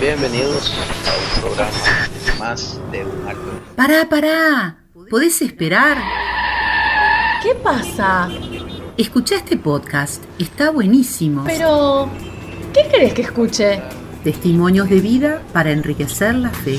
Bienvenidos a un programa más de un alto. Pará, pará. ¿Podés esperar? ¿Qué pasa? Escucha este podcast. Está buenísimo. Pero, ¿qué querés que escuche? Testimonios de vida para enriquecer la fe.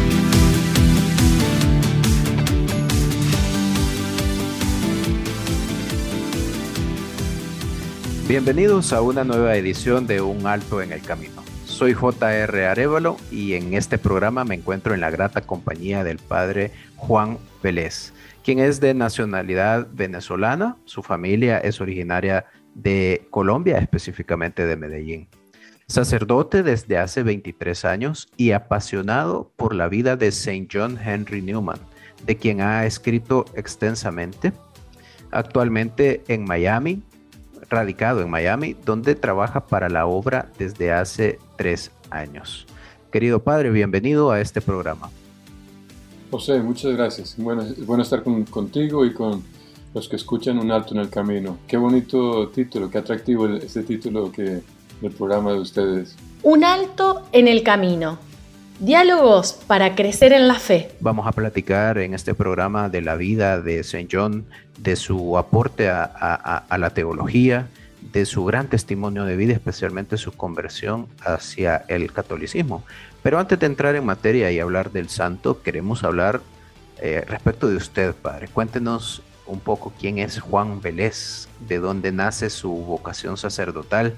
Bienvenidos a una nueva edición de Un Alto en el Camino. Soy JR Arevalo y en este programa me encuentro en la grata compañía del padre Juan Vélez, quien es de nacionalidad venezolana. Su familia es originaria de Colombia, específicamente de Medellín. Sacerdote desde hace 23 años y apasionado por la vida de Saint John Henry Newman, de quien ha escrito extensamente. Actualmente en Miami, radicado en Miami, donde trabaja para la obra desde hace tres años. Querido padre, bienvenido a este programa. José, muchas gracias. Bueno, es bueno estar contigo y con los que escuchan Un Alto en el Camino. Qué bonito título, qué atractivo este título que del programa de ustedes. Un Alto en el Camino. Diálogos para crecer en la fe. Vamos a platicar en este programa de la vida de St. John, de su aporte a, la teología, de su gran testimonio de vida, especialmente su conversión hacia el catolicismo. Pero antes de entrar en materia y hablar del santo, queremos hablar eh, respecto de usted, padre. Cuéntenos un poco quién es Juan Vélez, de dónde nace su vocación sacerdotal,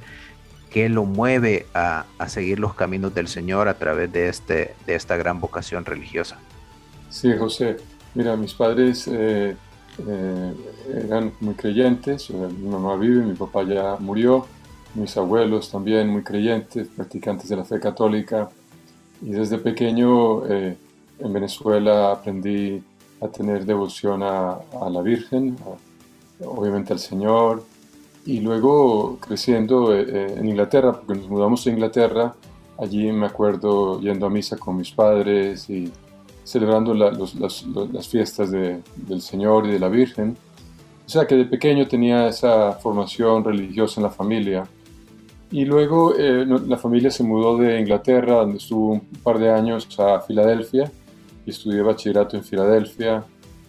qué lo mueve a, seguir los caminos del Señor a través de, este, de esta gran vocación religiosa. Sí, José. Mira, mis padres eh, eh, eran muy creyentes. Mi mamá vive, mi papá ya murió. Mis abuelos también muy creyentes, practicantes de la fe católica. Y desde pequeño eh, en Venezuela aprendí a tener devoción a, la Virgen, obviamente al Señor. Y luego creciendo eh, eh, en Inglaterra, porque nos mudamos a Inglaterra, allí me acuerdo yendo a misa con mis padres y celebrando las, fiestas del Señor y de la Virgen. O sea que de pequeño tenía esa formación religiosa en la familia. Y luego eh, la familia se mudó de Inglaterra, donde estuvo un par de años, a Filadelfia y estudié bachillerato en Filadelfia,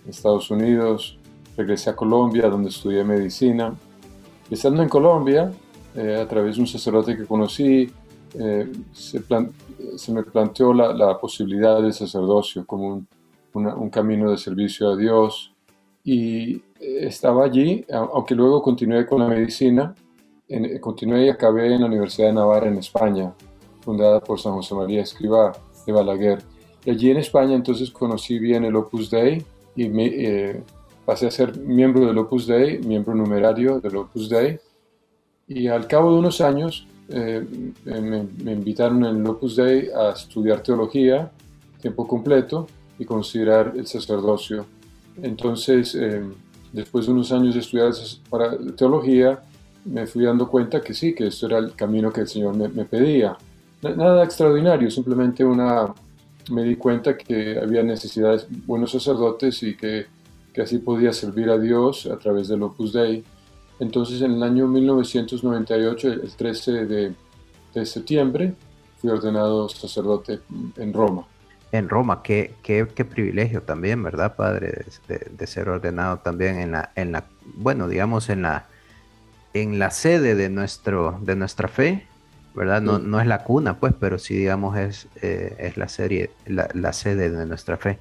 Estados Unidos. Regresé a Colombia, donde estudié medicina. Estando en Colombia, eh, a través de un sacerdote que conocí, eh, se, se, me planteó la, posibilidad del sacerdocio como un, un camino de servicio a Dios. Y estaba allí, aunque luego continué con la medicina, en, continué y acabé en la Universidad de Navarra en España, fundada por San José María Escribá de Balaguer. Y allí en España entonces conocí bien el Opus Dei y me, eh, pasé a ser miembro del Opus Dei, miembro numerario del Opus Dei. Y al cabo de unos años eh, me, me, invitaron en el Opus Dei a estudiar teología, tiempo completo, y considerar el sacerdocio. Entonces, eh, después de unos años de estudiar para teología, me fui dando cuenta que sí, que esto era el camino que el Señor me, pedía. Nada extraordinario, simplemente una, me di cuenta que había necesidades buenos sacerdotes y que, que, así podía servir a Dios a través del Opus Dei. Entonces en el año 1998, el 13 de, de septiembre, fui ordenado sacerdote en Roma. En Roma, qué, qué, qué privilegio también, ¿verdad, Padre? De, de, ser ordenado también en la, en la, bueno, digamos, en la, en la sede de, nuestro, de nuestra fe, ¿verdad? No, no es la cuna, pues, pero sí, digamos, es, eh, es la, serie, la, sede de nuestra fe.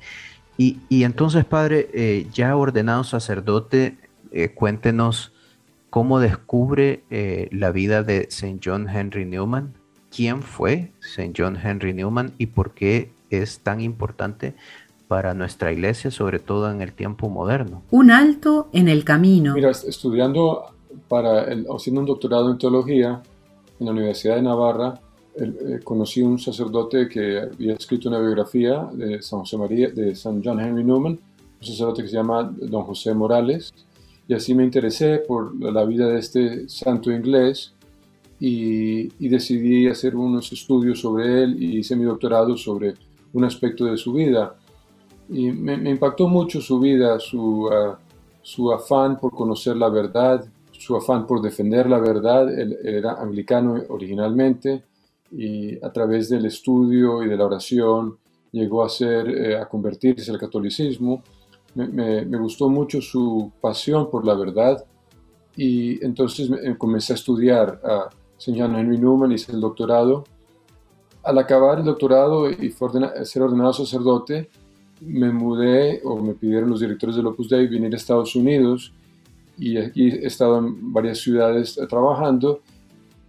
Y, entonces, Padre, eh, ya ordenado sacerdote, eh, cuéntenos cómo descubre la vida de St. John Henry Newman, quién fue St. John Henry Newman y por qué es tan importante para nuestra iglesia, sobre todo en el tiempo moderno. Un alto en el camino. Mira, estudiando para haciendo un doctorado en teología en la Universidad de Navarra, eh, conocí un sacerdote que había escrito una biografía de San José María, de San John Henry Newman, un sacerdote que se llama Don José Morales, y así me interesé por la vida de este santo inglés y, decidí hacer unos estudios sobre él y hice mi doctorado sobre un aspecto de su vida. Y me, impactó mucho su vida, su, ah, su afán por conocer la verdad, su afán por defender la verdad. Él, era anglicano originalmente y a través del estudio y de la oración llegó a, ser, eh, a convertirse al catolicismo. Me, me, gustó mucho su pasión por la verdad y entonces comencé a estudiar a señor Henry Newman, hice el doctorado. Al acabar el doctorado y ser ordenado sacerdote, me mudé o me pidieron los directores del Opus Dei venir a Estados Unidos y aquí he estado en varias ciudades trabajando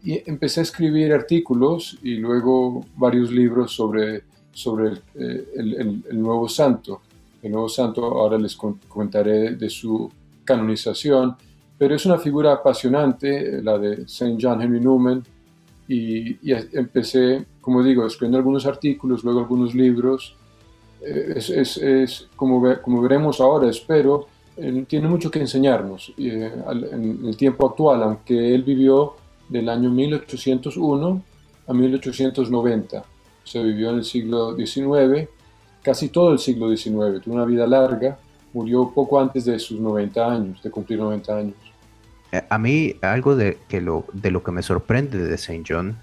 y empecé a escribir artículos y luego varios libros sobre, sobre eh, el, el, nuevo santo. El nuevo santo, ahora les comentaré de su canonización, pero es una figura apasionante, la de Saint John Henry Newman, y, y empecé, como digo, escribiendo algunos artículos, luego algunos libros, es, es, es como, como, veremos ahora, espero, tiene mucho que enseñarnos eh, en el tiempo actual, aunque él vivió del año 1801 a 1890. Se vivió en el siglo XIX, casi todo el siglo XIX, tuvo una vida larga, murió poco antes de sus 90 años, de cumplir 90 años. Eh, a mí algo de, que lo, de lo que me sorprende de Saint John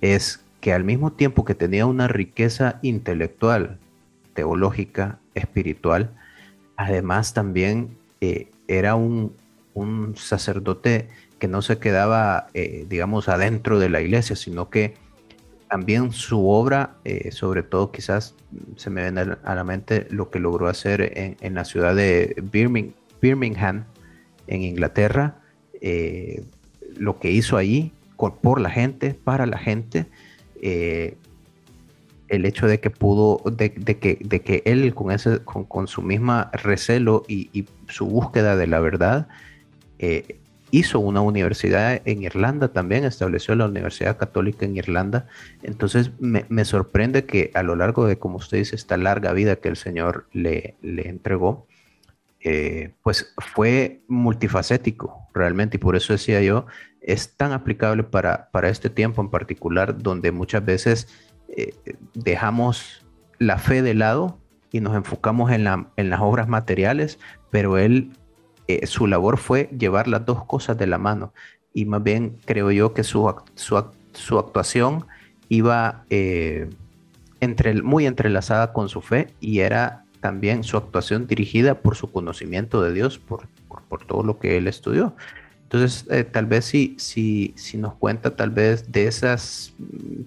es que al mismo tiempo que tenía una riqueza intelectual, teológica, espiritual, además también eh, era un, sacerdote que no se quedaba, eh, digamos, adentro de la iglesia, sino que también su obra, eh, sobre todo quizás se me viene a la mente lo que logró hacer en, la ciudad de Birmingham, en Inglaterra, lo que hizo allí por la gente, para la gente, el hecho de que pudo, de, que, de que él con, ese, con, su misma recelo y, su búsqueda de la verdad, eh, hizo una universidad en Irlanda también, estableció la Universidad Católica en Irlanda. Entonces me, sorprende que a lo largo de, como usted dice, esta larga vida que el Señor le, entregó, eh, pues fue multifacético realmente y por eso decía yo, es tan aplicable para, para este tiempo en particular donde muchas veces eh, dejamos la fe de lado y nos enfocamos en, las obras materiales, pero él, eh, su labor fue llevar las dos cosas de la mano. Y más bien creo yo que su, su, actuación iba eh, muy entrelazada con su fe y era también su actuación dirigida por su conocimiento de Dios, por, por todo lo que él estudió. Entonces, eh, tal vez si, si, si nos cuenta tal vez de esas,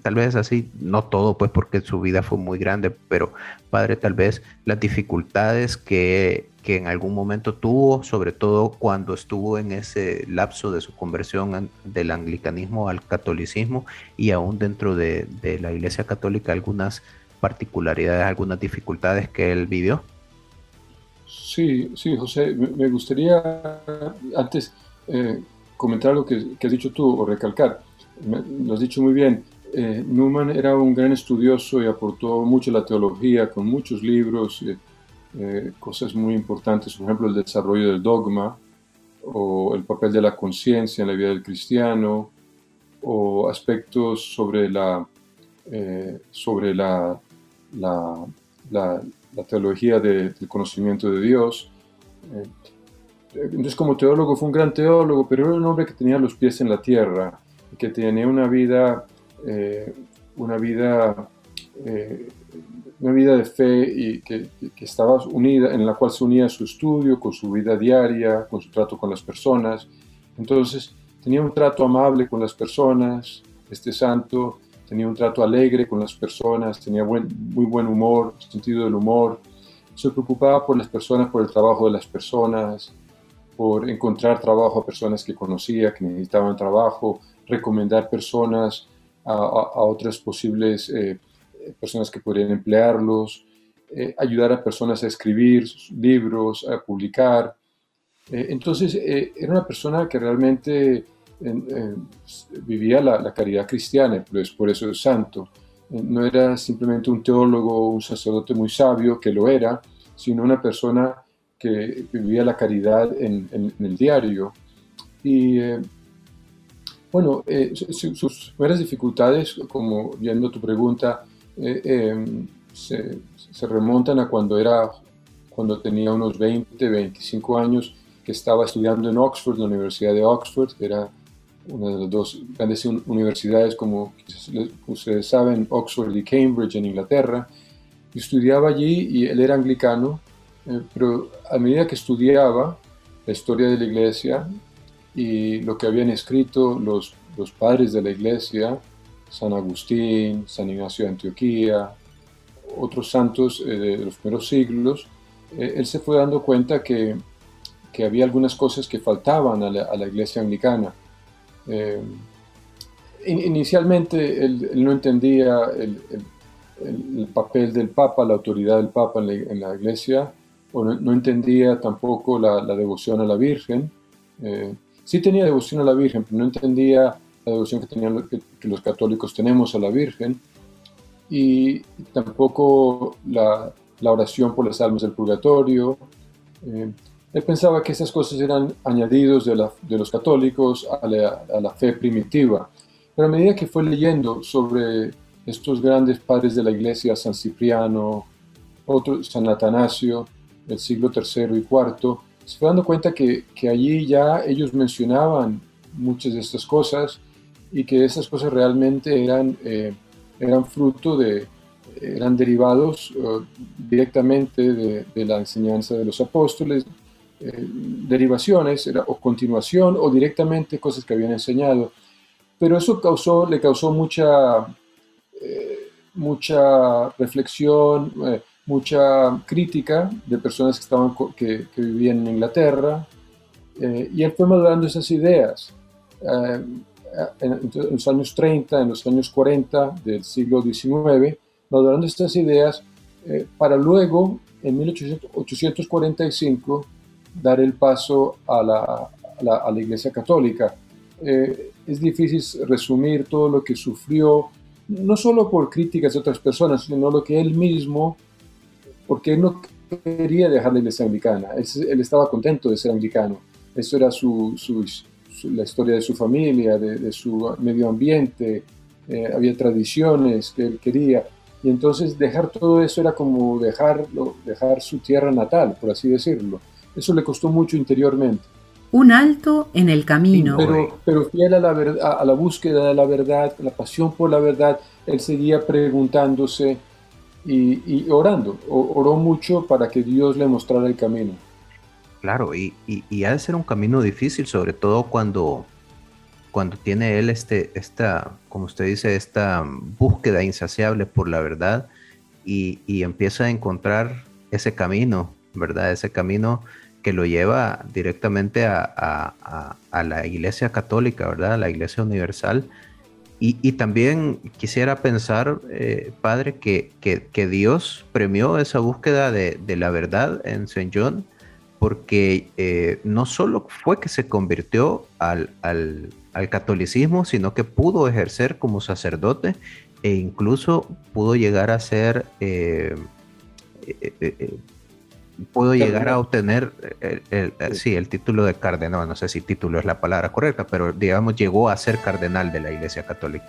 tal vez así, no todo, pues porque su vida fue muy grande, pero padre, tal vez las dificultades que, que en algún momento tuvo, sobre todo cuando estuvo en ese lapso de su conversión del anglicanismo al catolicismo y aún dentro de, de la Iglesia Católica, algunas particularidades, algunas dificultades que él vivió. Sí, sí, José, me gustaría antes eh, comentar lo que, has dicho tú o recalcar. lo has dicho muy bien. Eh, Newman era un gran estudioso y aportó mucho a la teología con muchos libros, eh, cosas muy importantes, por ejemplo, el desarrollo del dogma o el papel de la conciencia en la vida del cristiano o aspectos sobre la, sobre la, la, la, teología del conocimiento de Dios. Entonces como teólogo fue un gran teólogo, pero era un hombre que tenía los pies en la tierra, que tenía una vida, eh, una vida, eh, una vida de fe y que, estaba unida, en la cual se unía su estudio con su vida diaria, con su trato con las personas. Entonces tenía un trato amable con las personas, este santo tenía un trato alegre con las personas, tenía buen, muy buen humor, sentido del humor, se preocupaba por las personas, por el trabajo de las personas, por encontrar trabajo a personas que conocía, que necesitaban trabajo, recomendar personas a, otras posibles eh, personas que podrían emplearlos, eh, ayudar a personas a escribir libros, a publicar. entonces, era una persona que realmente vivía la, la, caridad cristiana, pues por eso es santo. no era simplemente un teólogo, un sacerdote muy sabio, que lo era, sino una persona que vivía la caridad en, el diario. Y bueno, sus primeras dificultades, como viendo tu pregunta, em, se, se, remontan a cuando era, cuando tenía unos 20, 25 años, que estaba estudiando en Oxford, la Universidad de Oxford, que era una de las dos grandes universidades, como ustedes saben, Oxford y Cambridge en Inglaterra. Y estudiaba allí y él era anglicano, eh, pero a medida que estudiaba la historia de la iglesia y lo que habían escrito los, los padres de la iglesia, San Agustín, San Ignacio de Antioquía, otros santos eh, de los primeros siglos, eh, él se fue dando cuenta que, que, había algunas cosas que faltaban a la, a la iglesia anglicana. Eh, inicialmente él, no entendía el, el, papel del Papa, la autoridad del Papa en la, iglesia, no, entendía tampoco la, devoción a la Virgen. sí tenía devoción a la Virgen, pero no entendía la devoción que, los católicos tenemos a la Virgen y tampoco la, oración por las almas del purgatorio. Eh, él pensaba que esas cosas eran añadidos de los católicos a la, a la, fe primitiva. Pero a medida que fue leyendo sobre estos grandes padres de la iglesia, San Cipriano, otro, San Atanasio, del siglo III y IV, se fue dando cuenta que, que allí ya ellos mencionaban muchas de estas cosas y que esas cosas realmente eran, eh, eran fruto de, eran derivados eh, directamente de, la enseñanza de los apóstoles, eh, derivaciones era, o continuación o directamente cosas que habían enseñado. Pero eso causó, le causó mucha, mucha reflexión, mucha crítica de personas que, estaban, que, que vivían en Inglaterra, y él fue madurando esas ideas en, los años 30, en los años 40 del siglo XIX, madurando estas ideas eh, para luego, en 1845, dar el paso a la, a la, Iglesia Católica. Eh, es difícil resumir todo lo que sufrió, no solo por críticas de otras personas, sino lo que él mismo, porque él no quería dejar la Iglesia Anglicana, él, él estaba contento de ser anglicano, eso era su, su, la historia de su familia, de, su medio ambiente, eh, había tradiciones que él quería. Y entonces dejar todo eso era como dejarlo, dejar su tierra natal, por así decirlo. Eso le costó mucho interiormente. Un alto en el camino. Pero, pero fiel a la, a la búsqueda de la verdad, la pasión por la verdad, él seguía preguntándose y, orando. oró mucho para que Dios le mostrara el camino. Claro, y, y, ha de ser un camino difícil, sobre todo cuando, cuando tiene él este, esta, como usted dice, esta búsqueda insaciable por la verdad y, empieza a encontrar ese camino, ¿verdad? Ese camino que lo lleva directamente a, a, la Iglesia Católica, ¿verdad? A la Iglesia Universal. Y, también quisiera pensar, eh, Padre, que, que, Dios premió esa búsqueda de, la verdad en St. John porque eh, no solo fue que se convirtió al, catolicismo, sino que pudo ejercer como sacerdote e incluso pudo llegar a ser, eh, pudo llegar a obtener el, sí, el título de cardenal, no sé si título es la palabra correcta, pero digamos llegó a ser cardenal de la Iglesia Católica.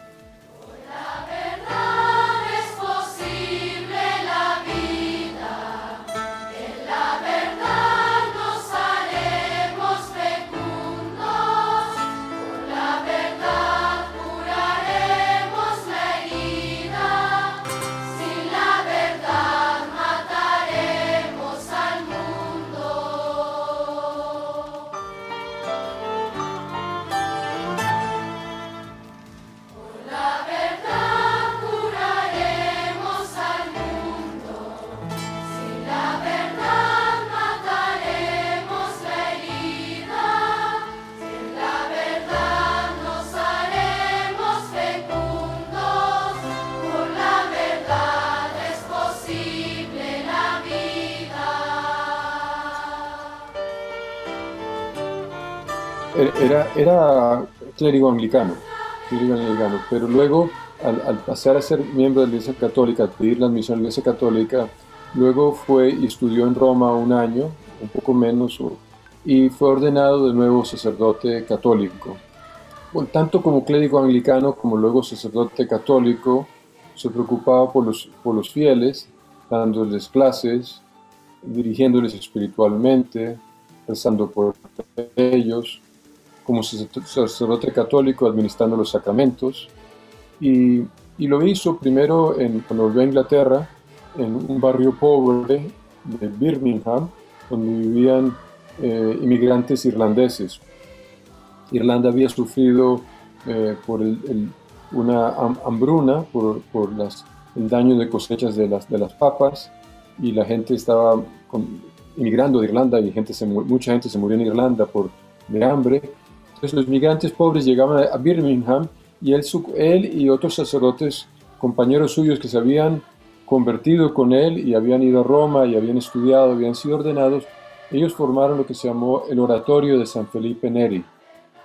Era, clérigo anglicano, clérigo anglicano, pero luego al, pasar a ser miembro de la Iglesia Católica, al pedir la admisión a la Iglesia Católica, luego fue y estudió en Roma un año, un poco menos, y fue ordenado de nuevo sacerdote católico. tanto como clérigo anglicano como luego sacerdote católico, se preocupaba por los, por los fieles, dándoles clases, dirigiéndoles espiritualmente, rezando por ellos, como sacerdote católico administrando los sacramentos. Y, y lo hizo primero en, cuando volvió a Inglaterra, en un barrio pobre de Birmingham, donde vivían eh, inmigrantes irlandeses. Irlanda había sufrido eh, por una hambruna, por, por las, el daño de cosechas de las, de las papas, y la gente estaba inmigrando de Irlanda y gente se, mucha gente se murió en Irlanda por, de hambre. Los migrantes pobres llegaban a Birmingham y él, él y otros sacerdotes, compañeros suyos que se habían convertido con él y habían ido a Roma y habían estudiado, habían sido ordenados, ellos formaron lo que se llamó el Oratorio de San Felipe Neri.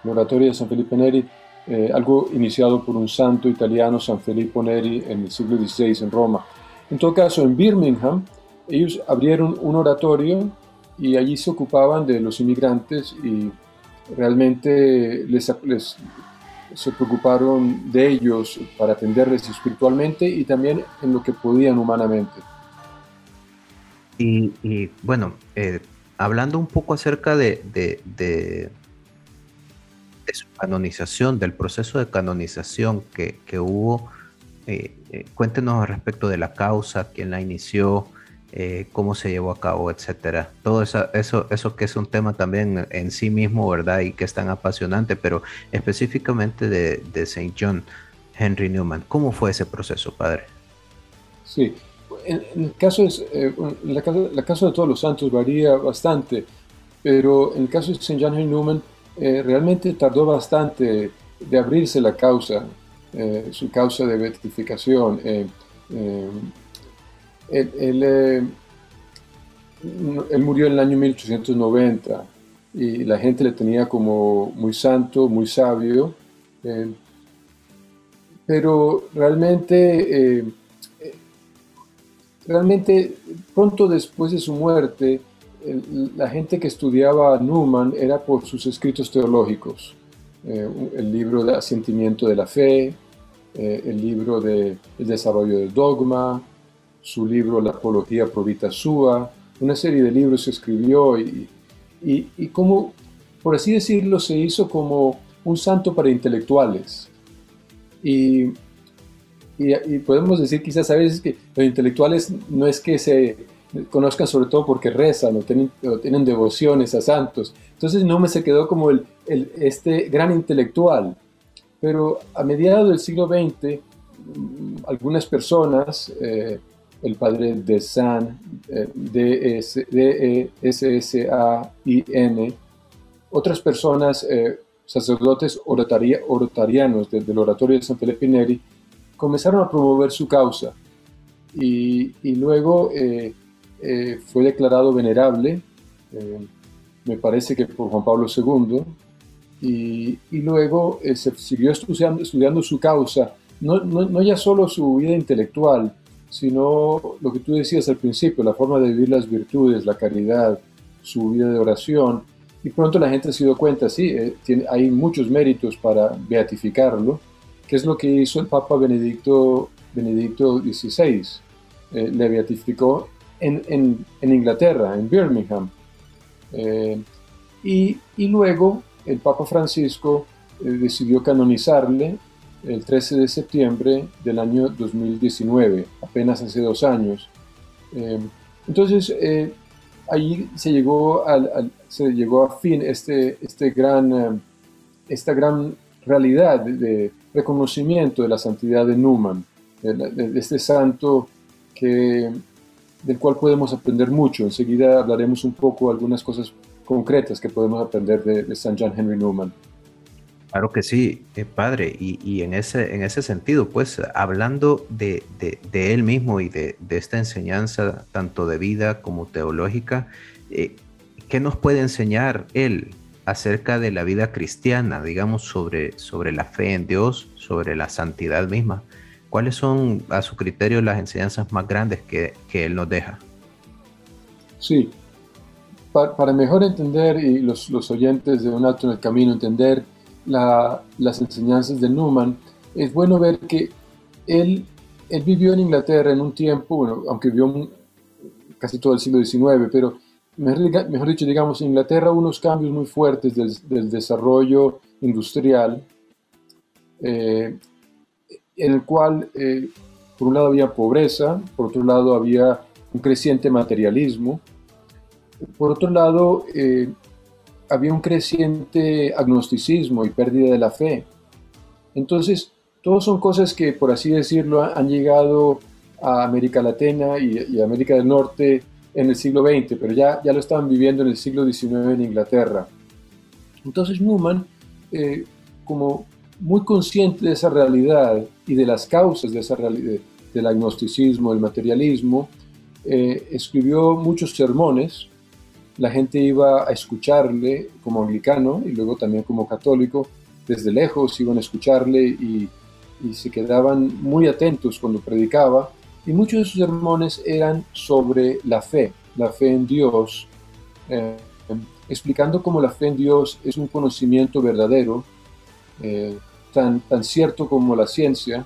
El Oratorio de San Felipe Neri, eh, algo iniciado por un santo italiano, San Filippo Neri, en el siglo XVI en Roma. En todo caso, en Birmingham, ellos abrieron un oratorio y allí se ocupaban de los inmigrantes y realmente les, se preocuparon de ellos para atenderles espiritualmente y también en lo que podían humanamente. Y, bueno, eh, hablando un poco acerca de, de, su canonización, del proceso de canonización que, hubo, eh, eh, cuéntenos respecto de la causa, quién la inició, eh, cómo se llevó a cabo, etcétera. Todo eso, eso, eso que es un tema también en sí mismo, ¿verdad? Y que es tan apasionante, pero específicamente de, de St. John Henry Newman. ¿Cómo fue ese proceso, padre? Sí, en, el caso eh, la, caso de todos los santos varía bastante, pero en el caso de St. John Henry Newman eh, realmente tardó bastante de abrirse la causa, su causa de beatificación él, eh, él, murió en el año 1890 y la gente le tenía como muy santo, muy sabio, eh, pero realmente, eh, realmente pronto después de su muerte, la gente que estudiaba a Newman era por sus escritos teológicos, el libro de Asentimiento de la Fe, el libro de El desarrollo del dogma, su libro La Apología Provita Sua, una serie de libros se escribió y, y, como, por así decirlo, se hizo como un santo para intelectuales. Y, y, podemos decir quizás a veces que los intelectuales no es que se conozcan sobre todo porque rezan o tienen, tienen devociones a santos. Entonces no me se quedó como el, el, este gran intelectual. Pero a mediados del siglo XX, mm, algunas personas, eh, el padre de San, eh, D-E-S-S-A-I-N, otras personas, eh, sacerdotes orotarianos del oratorio de San Felipe Neri, comenzaron a promover su causa. Y, luego eh, fue declarado venerable, me parece que por Juan Pablo II, y, luego se siguió estudiando, su causa, no ya solo su vida intelectual, sino lo que tú decías al principio, la forma de vivir las virtudes, la caridad, su vida de oración. Y pronto la gente se dio cuenta, sí, eh, tiene, hay muchos méritos para beatificarlo, que es lo que hizo el Papa Benedicto, Benedicto XVI. Eh, le beatificó en, en, en, Inglaterra, en Birmingham. Eh, y, y, luego el Papa Francisco decidió canonizarle el 13 de septiembre del año 2019, apenas hace dos años. Eh, entonces, eh, ahí se llegó, al, se llegó a fin este, este gran, eh, esta gran realidad de, reconocimiento de la santidad de Newman, de, este santo que, del cual podemos aprender mucho. Enseguida hablaremos un poco algunas cosas concretas que podemos aprender de, de San John Henry Newman. Claro que sí, eh, padre, y, en, ese, en ese sentido, pues hablando de, él mismo y de, esta enseñanza, tanto de vida como teológica, eh, ¿qué nos puede enseñar él acerca de la vida cristiana, digamos, sobre, sobre la fe en Dios, sobre la santidad misma. ¿Cuáles son, a su criterio, las enseñanzas más grandes que, que Él nos deja? Sí, para, mejor entender y los, los, oyentes de Un Alto en el Camino entender las enseñanzas de Newman, es bueno ver que él, él vivió en Inglaterra en un tiempo, bueno, aunque vivió casi todo el siglo XIX, pero mejor, dicho, digamos, en Inglaterra unos cambios muy fuertes del, desarrollo industrial, eh, en el cual, eh, por un lado, había pobreza, por otro lado, había un creciente materialismo, por otro lado, eh, había un creciente agnosticismo y pérdida de la fe. Entonces, todos son cosas que, por así decirlo, han llegado a América Latina y, América del Norte en el siglo XX, pero ya, ya lo estaban viviendo en el siglo XIX en Inglaterra. Entonces Newman, eh, como muy consciente de esa realidad y de las causas de esa realidad, del agnosticismo, del materialismo, eh, escribió muchos sermones. La gente iba a escucharle como anglicano y luego también como católico. Desde lejos iban a escucharle y, se quedaban muy atentos cuando predicaba y muchos de sus sermones eran sobre la fe, la fe en Dios, eh, explicando cómo la fe en Dios es un conocimiento verdadero, eh, tan, tan cierto como la ciencia,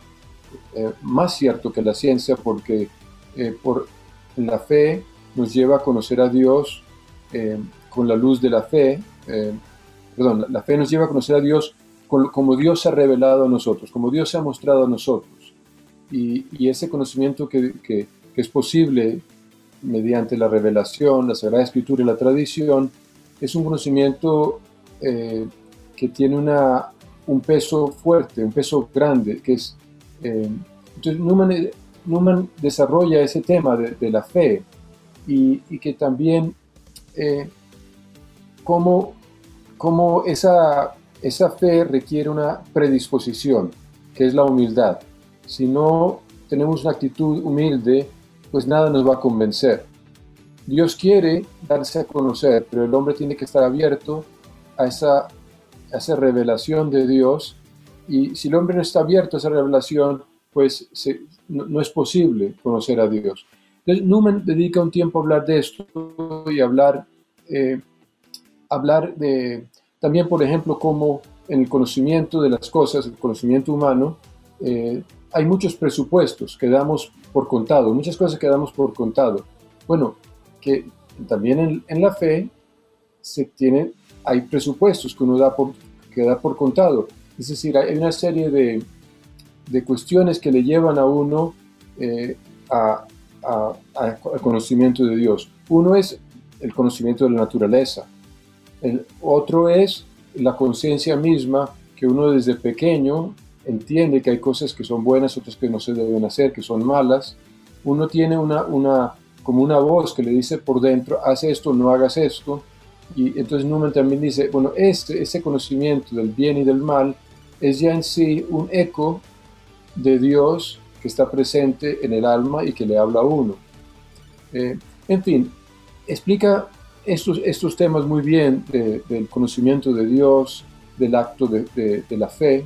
eh, más cierto que la ciencia porque por la fe nos lleva a conocer a Dios con la luz de la fe, perdón, la, fe nos lleva a conocer a Dios como Dios se ha revelado a nosotros, como Dios se ha mostrado a nosotros. Y, ese conocimiento que, que, es posible mediante la revelación, la Sagrada Escritura y la tradición, es un conocimiento eh, que tiene una, un peso fuerte, un peso grande, que es... Eh, entonces Newman, desarrolla ese tema de, la fe y, y que también eh, cómo, cómo esa, esa fe requiere una predisposición, que es la humildad. Si no tenemos una actitud humilde, pues nada nos va a convencer. Dios quiere darse a conocer, pero el hombre tiene que estar abierto a esa, esa revelación de Dios. Y si el hombre no está abierto a esa revelación, pues no, es posible conocer a Dios. Entonces, dedica un tiempo a hablar de esto y hablar, eh, hablar de, también, por ejemplo, cómo en el conocimiento de las cosas, el conocimiento humano, eh, hay muchos presupuestos que damos por contado, muchas cosas que damos por contado. Bueno, que también en, la fe se tiene, hay presupuestos que uno da por, que da por contado. Es decir, hay una serie de, de cuestiones que le llevan a uno eh, a, al conocimiento de Dios. Uno es el conocimiento de la naturaleza. El otro es la conciencia misma que uno desde pequeño entiende que hay cosas que son buenas, otras que no se deben hacer, que son malas. Uno tiene una, una, como una voz que le dice por dentro, haz esto, no hagas esto. Y entonces Newman también dice, bueno, este, ese conocimiento del bien y del mal es ya en sí un eco de Dios que está presente en el alma y que le habla a uno. Eh, en fin, explica estos, estos temas muy bien del conocimiento de Dios, del acto de, la fe,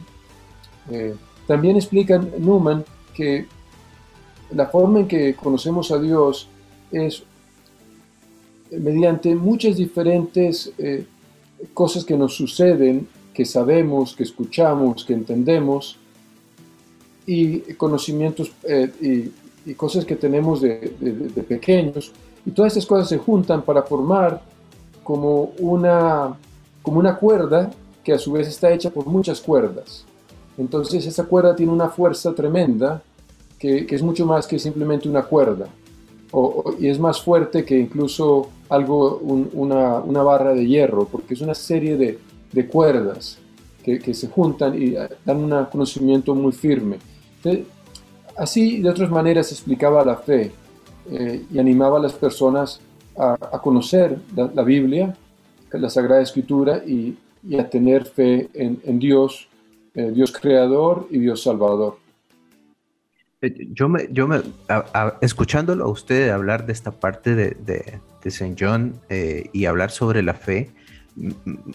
eh, también explica Newman que la forma en que conocemos a Dios es mediante muchas diferentes eh, cosas que nos suceden, que sabemos, que escuchamos, que entendemos, y conocimientos eh, y, cosas que tenemos de, de, pequeños. Y todas estas cosas se juntan para formar como una, como una cuerda que a su vez está hecha por muchas cuerdas. Entonces esa cuerda tiene una fuerza tremenda que, es mucho más que simplemente una cuerda. y es más fuerte que incluso algo, una, barra de hierro, porque es una serie de, cuerdas que, se juntan y dan un conocimiento muy firme. Así, de otras maneras, explicaba la fe eh, y animaba a las personas a, conocer la, Biblia, la Sagrada Escritura y, a tener fe en, Dios eh, Dios creador y Dios salvador. Eh, yo me, yo me escuchándolo a usted hablar de esta parte de, de, Saint John eh, y hablar sobre la fe,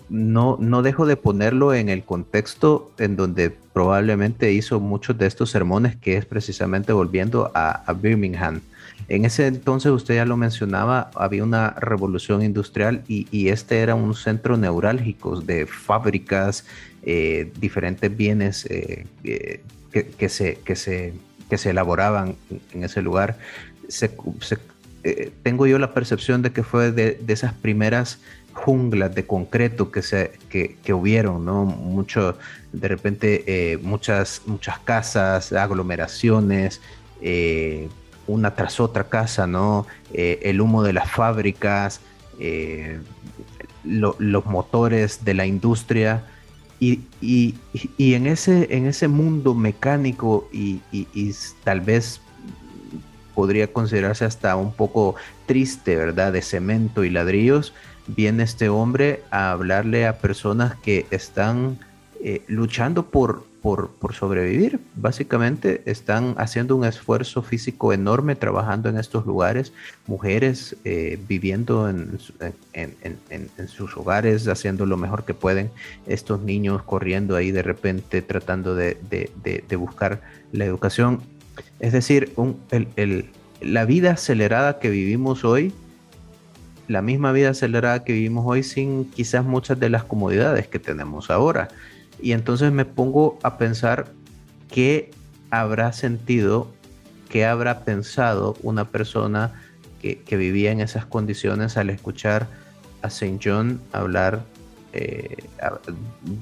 no, no dejo de ponerlo en el contexto en donde probablemente hizo muchos de estos sermones, que es precisamente volviendo a, Birmingham. En ese entonces, usted ya lo mencionaba, había una revolución industrial y, este era un centro neurálgico de fábricas, eh, diferentes bienes eh, eh, que, se, que, se, que se elaboraban en ese lugar. tengo yo la percepción de que fue de, de esas primeras junglas de concreto que, se, que, hubieron, ¿no? Mucho, de repente, eh, muchas, muchas casas, aglomeraciones, eh, una tras otra casa, ¿no? Eh, el humo de las fábricas, los motores de la industria. Y, en, ese, en ese mundo mecánico y, y tal vez podría considerarse hasta un poco triste, ¿verdad? De cemento y ladrillos, viene este hombre a hablarle a personas que están eh, luchando por, por, sobrevivir. Básicamente están haciendo un esfuerzo físico enorme trabajando en estos lugares, mujeres eh, viviendo en, sus hogares, haciendo lo mejor que pueden, estos niños corriendo ahí de repente tratando de, buscar la educación. Es decir, la vida acelerada que vivimos hoy, la misma vida acelerada que vivimos hoy sin quizás muchas de las comodidades que tenemos ahora. Y entonces me pongo a pensar qué habrá sentido, qué habrá pensado una persona que, vivía en esas condiciones al escuchar a Saint John hablar, eh,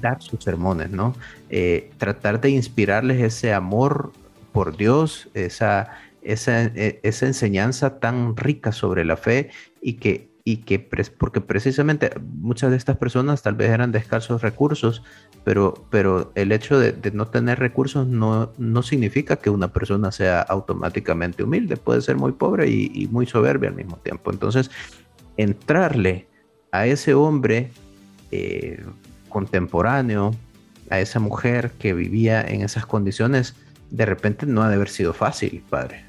dar sus sermones, ¿no? Eh, tratar de inspirarles ese amor por Dios, esa, esa, e, esa enseñanza tan rica sobre la fe y que y que porque precisamente muchas de estas personas tal vez eran de escasos recursos, pero, pero el hecho de, no tener recursos no, no, significa que una persona sea automáticamente humilde, puede ser muy pobre y, muy soberbia al mismo tiempo. Entonces, entrarle a ese hombre eh, contemporáneo, a esa mujer que vivía en esas condiciones, de repente no ha de haber sido fácil, padre.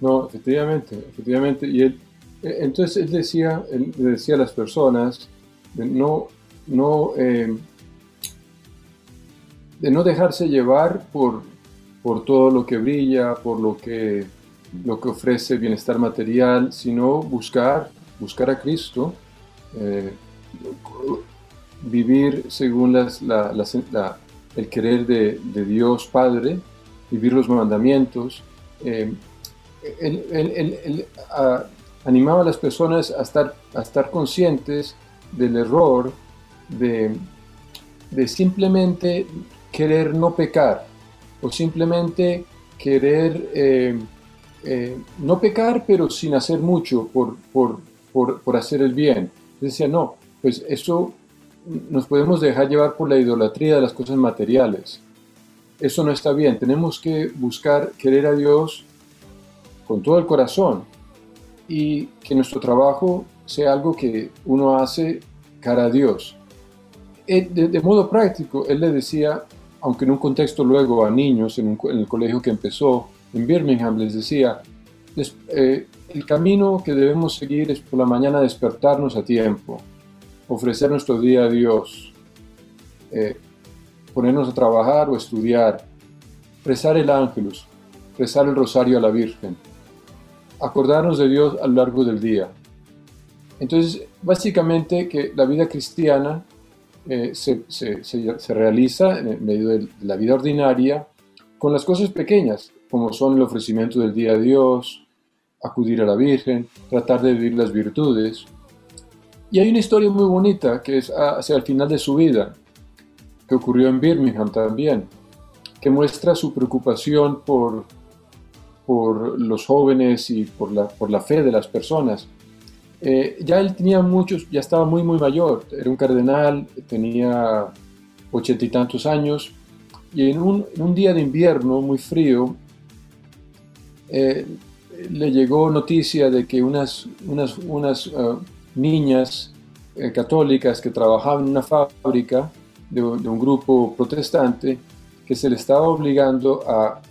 No, efectivamente, efectivamente. Y él, entonces él decía, decía a las personas de no, no, eh, de no dejarse llevar por, por todo lo que brilla, por lo que, lo que ofrece bienestar material, sino buscar, buscar a Cristo, eh, vivir según las, el querer de, Dios Padre, vivir los mandamientos. él, animaba a las personas a estar, a estar conscientes del error de, simplemente querer no pecar o simplemente querer eh, eh, no pecar pero sin hacer mucho por, por, hacer el bien. Decía, no, pues eso nos podemos dejar llevar por la idolatría de las cosas materiales. Eso no está bien. Tenemos que buscar querer a Dios con todo el corazón, y que nuestro trabajo sea algo que uno hace cara a Dios. Eh, de, modo práctico, él le decía, aunque en un contexto luego a niños, en, el colegio que empezó en Birmingham, les decía, eh, el camino que debemos seguir es por la mañana despertarnos a tiempo, ofrecer nuestro día a Dios, eh, ponernos a trabajar o estudiar, rezar el ángelus, rezar el rosario a la Virgen, acordarnos de Dios a lo largo del día. Entonces, básicamente que la vida cristiana eh, se, realiza en medio de la vida ordinaria con las cosas pequeñas, como son el ofrecimiento del día a Dios, acudir a la Virgen, tratar de vivir las virtudes. Y hay una historia muy bonita que es hacia el final de su vida, que ocurrió en Birmingham también, que muestra su preocupación por por los jóvenes y por la, por la fe de las personas. Eh, ya él tenía muchos, ya estaba muy, muy mayor, era un cardenal, tenía ochenta y tantos años, y en un, un, día de invierno muy frío, eh, le llegó noticia de que unas, unas, unas uh, niñas eh, católicas que trabajaban en una fábrica de, de un grupo protestante, que se le estaba obligando a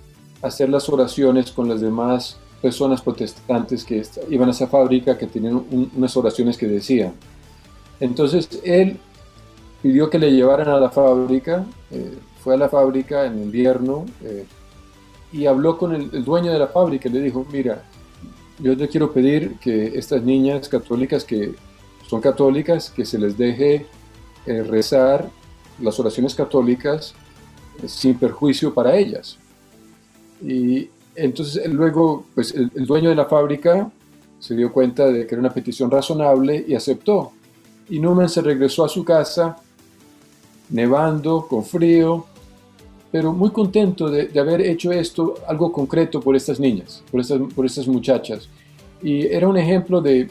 hacer las oraciones con las demás personas protestantes que iban a esa fábrica que tenían unas oraciones que decían. Entonces él pidió que le llevaran a la fábrica, eh, fue a la fábrica en invierno eh, y habló con el, dueño de la fábrica le dijo, mira, yo te quiero pedir que estas niñas católicas que son católicas, que se les deje eh, rezar las oraciones católicas sin perjuicio para ellas. Y entonces luego, pues el, dueño de la fábrica se dio cuenta de que era una petición razonable y aceptó. Y Newman se regresó a su casa, nevando, con frío, pero muy contento de, haber hecho esto, algo concreto por estas niñas, por estas, por estas muchachas. Y era un ejemplo de,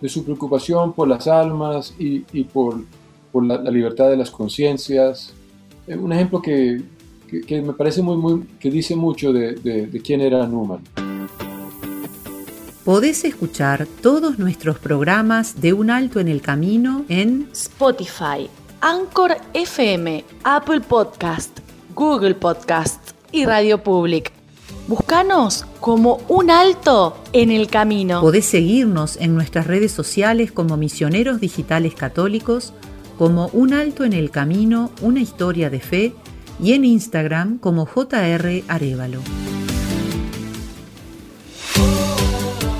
de su preocupación por las almas y, y por, por la, la, libertad de las conciencias. Eh, un ejemplo que, que, me parece muy, muy, que dice mucho de, de, quién era Newman. Podés escuchar todos nuestros programas de Un Alto en el Camino en Spotify, Anchor FM, Apple Podcast, Google Podcast y Radio Public. Búscanos como Un Alto en el Camino. Podés seguirnos en nuestras redes sociales como Misioneros Digitales Católicos, como Un Alto en el Camino, una historia de fe y en Instagram como JR Arevalo.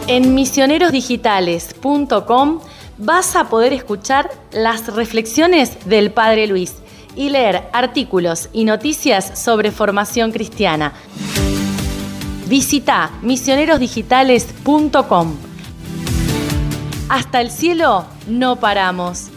En misionerosdigitales.com vas a poder escuchar las reflexiones del Padre Luis y leer artículos y noticias sobre formación cristiana. Visita misionerosdigitales.com. Hasta el cielo no paramos.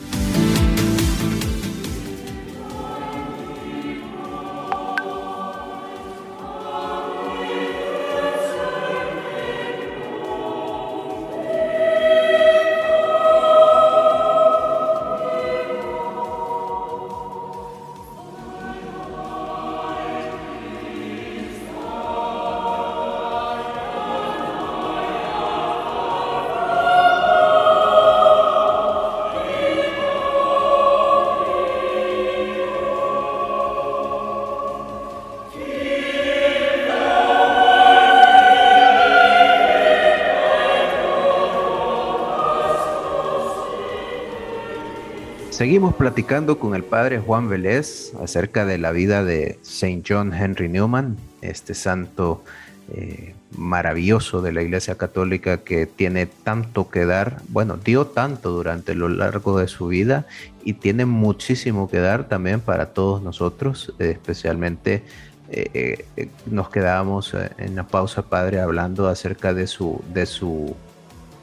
Seguimos platicando con el padre Juan Vélez acerca de la vida de Saint John Henry Newman, este santo eh, maravilloso de la Iglesia Católica que tiene tanto que dar, bueno, dio tanto durante lo largo de su vida y tiene muchísimo que dar también para todos nosotros, eh, especialmente eh, nos quedábamos en la pausa, padre, hablando acerca de su, de su,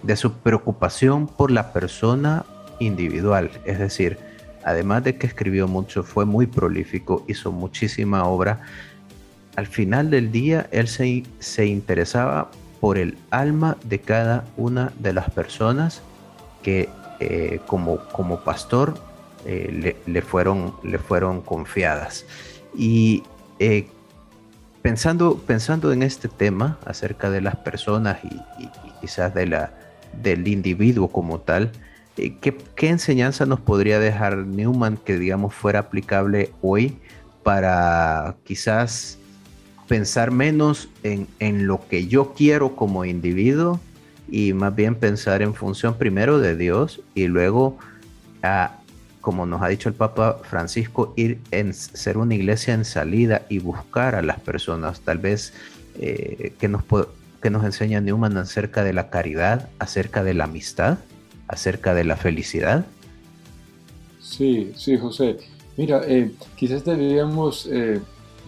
de su preocupación por la persona individual, es decir, además de que escribió mucho, fue muy prolífico, hizo muchísima obra, al final del día él se, se interesaba por el alma de cada una de las personas que eh, como, como pastor eh, le, fueron, le fueron confiadas. Y eh, pensando, pensando en este tema acerca de las personas y, y quizás de la, del individuo como tal, eh, ¿qué, enseñanza nos podría dejar Newman que, digamos, fuera aplicable hoy para quizás pensar menos en, lo que yo quiero como individuo y más bien pensar en función primero de Dios y luego, a, como nos ha dicho el Papa Francisco, ir en ser una iglesia en salida y buscar a las personas, tal vez eh, que, nos, que nos enseña Newman acerca de la caridad, acerca de la amistad acerca de la felicidad? Sí, sí, José. Mira, eh, quizás deberíamos eh,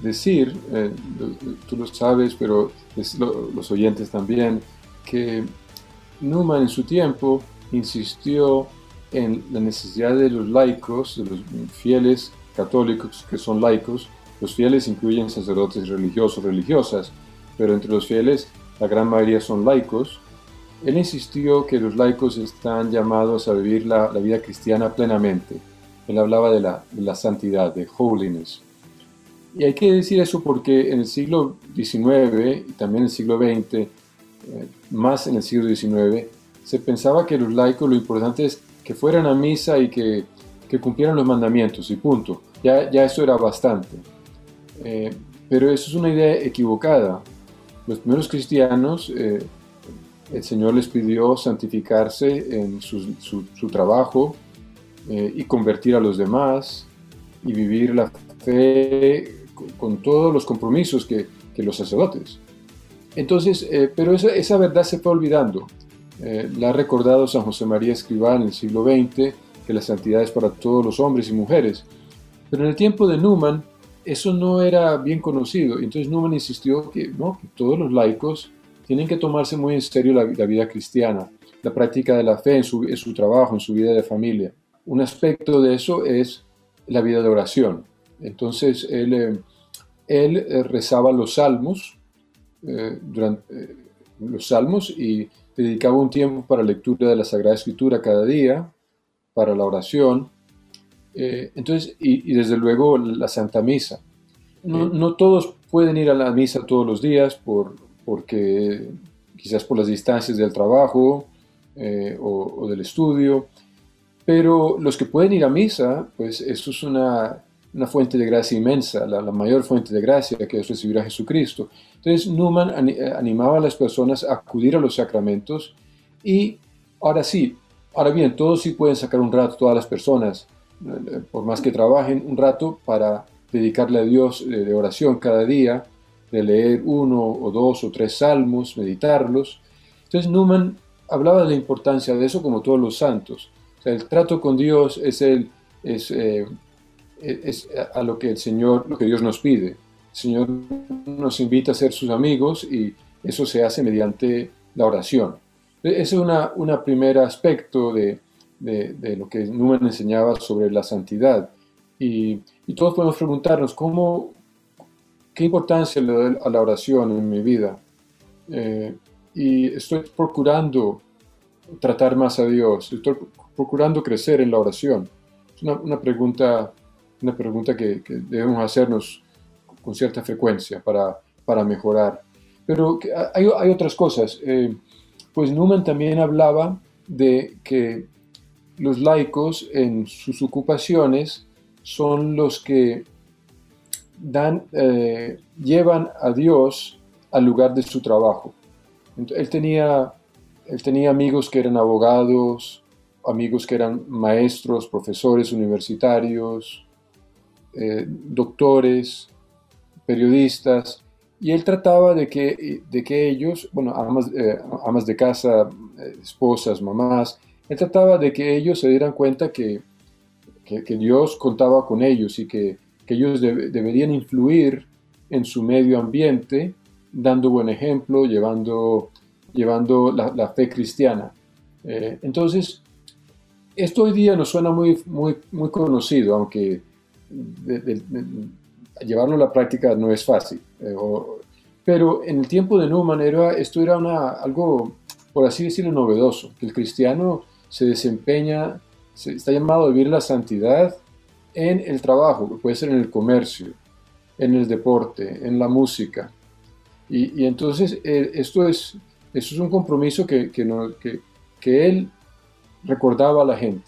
decir, eh, tú lo sabes, pero los oyentes también, que Newman en su tiempo insistió en la necesidad de los laicos, de los fieles católicos que son laicos. Los fieles incluyen sacerdotes religiosos, religiosas, pero entre los fieles la gran mayoría son laicos él insistió que los laicos están llamados a vivir la, vida cristiana plenamente. Él hablaba de la, santidad, de holiness. Y hay que decir eso porque en el siglo XIX y también en el siglo XX, eh, más en el siglo XIX, se pensaba que los laicos lo importante es que fueran a misa y que, cumplieran los mandamientos y punto. Ya, eso era bastante. Eh, pero eso es una idea equivocada. Los primeros cristianos eh, el Señor les pidió santificarse en su, trabajo, eh, y convertir a los demás y vivir la fe con, todos los compromisos que, los sacerdotes. Entonces, eh, pero esa, esa, verdad se fue olvidando. Eh, la ha recordado San José María Escribá en el siglo XX, que la santidad es para todos los hombres y mujeres. Pero en el tiempo de Newman, eso no era bien conocido. Entonces Newman insistió que, ¿no? que todos los laicos tienen que tomarse muy en serio la, vida cristiana, la práctica de la fe en su, en su, trabajo, en su vida de familia. Un aspecto de eso es la vida de oración. Entonces él, eh, él eh, rezaba los salmos, eh, durante, los salmos y dedicaba un tiempo para lectura de la Sagrada Escritura cada día, para la oración, entonces, y, y, desde luego la Santa Misa. No, no, todos pueden ir a la misa todos los días por, porque quizás por las distancias del trabajo eh, o, del estudio, pero los que pueden ir a misa, pues eso es una, una fuente de gracia inmensa, la, mayor fuente de gracia que es recibir a Jesucristo. Entonces Newman eh, animaba a las personas a acudir a los sacramentos y ahora sí, ahora bien, todos sí pueden sacar un rato, todas las personas, eh, por más que trabajen, un rato para dedicarle a Dios de oración cada día, de leer uno o dos o tres salmos, meditarlos. Entonces Newman hablaba de la importancia de eso como todos los santos. el trato con Dios es, el, es, eh, es a lo que el Señor, lo que Dios nos pide. El Señor nos invita a ser sus amigos y eso se hace mediante la oración. Ese es una, un primer aspecto de, de, lo que Newman enseñaba sobre la santidad. Y todos podemos preguntarnos, ¿cómo, qué importancia le doy a la oración en mi vida. Eh, y estoy procurando tratar más a Dios, estoy procurando crecer en la oración. Es una, pregunta, una pregunta que, debemos hacernos con cierta frecuencia para, para mejorar. Pero hay, hay otras cosas. Eh, pues Newman también hablaba de que los laicos en sus ocupaciones son los que dan, eh, llevan a Dios al lugar de su trabajo. él, tenía, él tenía amigos que eran abogados, amigos que eran maestros, profesores universitarios, eh, doctores, periodistas, y él trataba de que, de que ellos, bueno, amas, eh, de casa, esposas, mamás, él trataba de que ellos se dieran cuenta que, que Dios contaba con ellos y que que ellos deberían influir en su medio ambiente, dando buen ejemplo, llevando, llevando la, fe cristiana. Eh, entonces, esto hoy día nos suena muy, muy, muy conocido, aunque llevarlo a la práctica no es fácil. Eh, pero en el tiempo de Newman era, esto era algo, por así decirlo, novedoso, que el cristiano se desempeña, se, está llamado a vivir la santidad en el trabajo, puede ser en el comercio, en el deporte, en la música. Y, entonces eh, esto, es, esto es un compromiso que, que, que, él recordaba a la gente.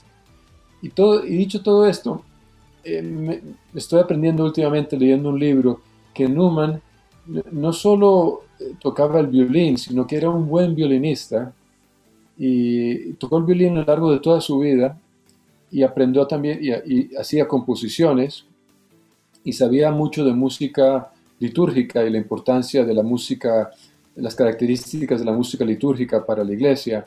Y, todo, y dicho todo esto, eh, estoy aprendiendo últimamente leyendo un libro que Newman no solo eh, tocaba el violín, sino que era un buen violinista y tocó el violín a lo largo de toda su vida y aprendió también y, hacía composiciones y sabía mucho de música litúrgica y la importancia de la música, las características de la música litúrgica para la iglesia.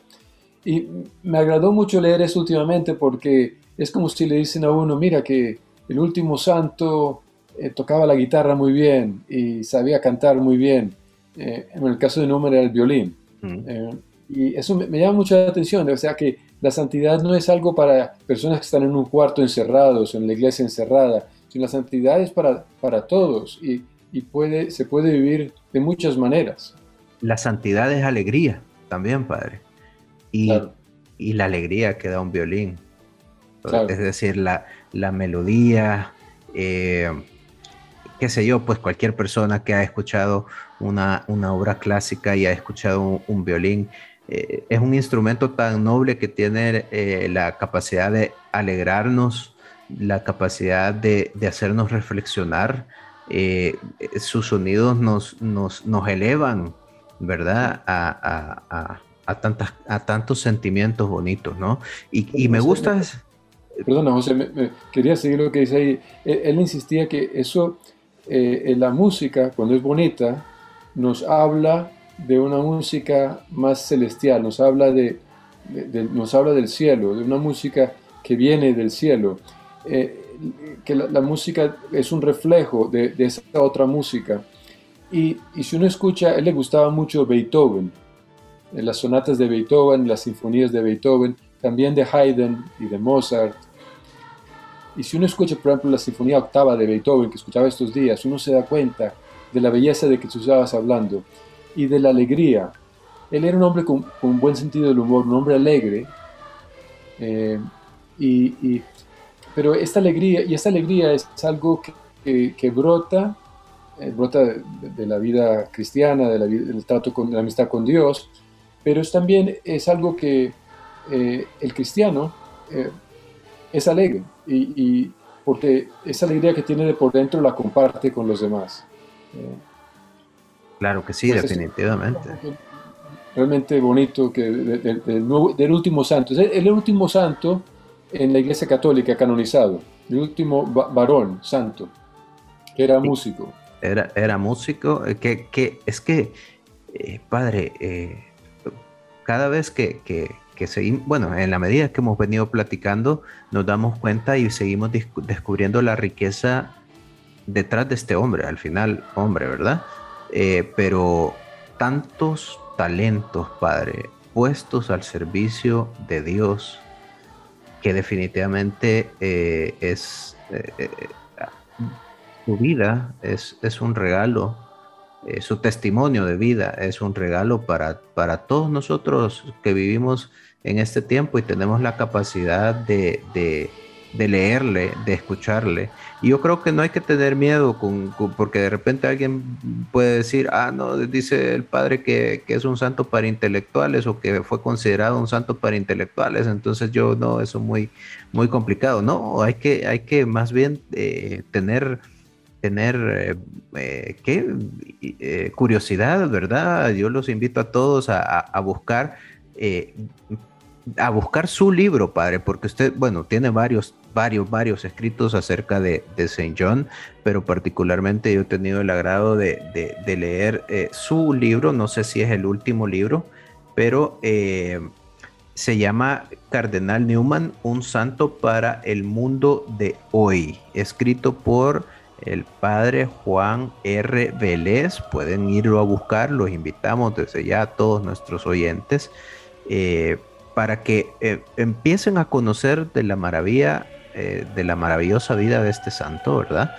Y me agradó mucho leer eso últimamente porque es como si le dicen a uno, mira que el último santo eh, tocaba la guitarra muy bien y sabía cantar muy bien. Eh, en el caso de Número era el violín. Eh, y eso me, me, llama mucho la atención, o sea que la santidad no es algo para personas que están en un cuarto encerrados, en la iglesia encerrada, sino la santidad es para, para todos y, puede, se puede vivir de muchas maneras. La santidad es alegría también, Padre. Y, y la alegría que da un violín. Es decir, la, la melodía, eh, qué sé yo, pues cualquier persona que ha escuchado una, una obra clásica y ha escuchado un violín, eh, es un instrumento tan noble que tiene eh, la capacidad de alegrarnos, la capacidad de, hacernos reflexionar. Eh, sus sonidos nos, nos, nos elevan, ¿verdad? A, tantas, a tantos sentimientos bonitos, ¿no? Y, me gusta... Perdona, José, me, quería seguir lo que dice ahí. Él, insistía que eso, la música, cuando es bonita, nos habla de una música más celestial, nos habla, de, nos habla del cielo, de una música que viene del cielo. Eh, que la, música es un reflejo de, esa otra música. Y, y, si uno escucha, a él le gustaba mucho Beethoven, en las sonatas de Beethoven, las sinfonías de Beethoven, también de Haydn y de Mozart. Y si uno escucha, por ejemplo, la sinfonía octava de Beethoven que escuchaba estos días, uno se da cuenta de la belleza de que tú estabas hablando y de la alegría. Él era un hombre con, un buen sentido del humor, un hombre alegre. Eh, y, pero esta alegría, y esta alegría es algo que, que, brota, eh, brota de, la vida cristiana, de la del trato con de la amistad con Dios, pero es también es algo que eh, el cristiano es alegre, y, porque esa alegría que tiene de por dentro la comparte con los demás. Claro que sí, pues definitivamente. realmente bonito que del último santo. Es el, último santo en la Iglesia Católica canonizado, el último varón santo, que era músico. Era, era músico, eh, que, que es que, eh, padre, eh, cada vez que, que, que seguimos, bueno, en la medida que hemos venido platicando, nos damos cuenta y seguimos descubriendo la riqueza detrás de este hombre, al final hombre, ¿verdad? Eh, pero tantos talentos, Padre, puestos al servicio de Dios, que definitivamente eh, es eh, su vida es, es, un regalo, su testimonio de vida es un regalo para, para todos nosotros que vivimos en este tiempo y tenemos la capacidad de, de leerle, de escucharle. Y yo creo que no hay que tener miedo con, porque de repente alguien puede decir, ah, no, dice el padre que, es un santo para intelectuales o que fue considerado un santo para intelectuales, entonces yo no, eso es muy, muy complicado. No, hay que, hay que más bien eh, tener tener eh, eh, ¿qué? curiosidad, ¿verdad? Yo los invito a todos a, a buscar a buscar su libro, padre, porque usted, bueno, tiene varios, varios, varios escritos acerca de, de Saint John, pero particularmente yo he tenido el agrado de, leer eh, su libro, no sé si es el último libro, pero eh, se llama Cardenal Newman, un santo para el mundo de hoy, escrito por el padre Juan R. Vélez. Pueden irlo a buscar, los invitamos desde ya a todos nuestros oyentes. Eh, para que empiecen a conocer de la maravilla, eh, de la maravillosa vida de este santo, ¿verdad?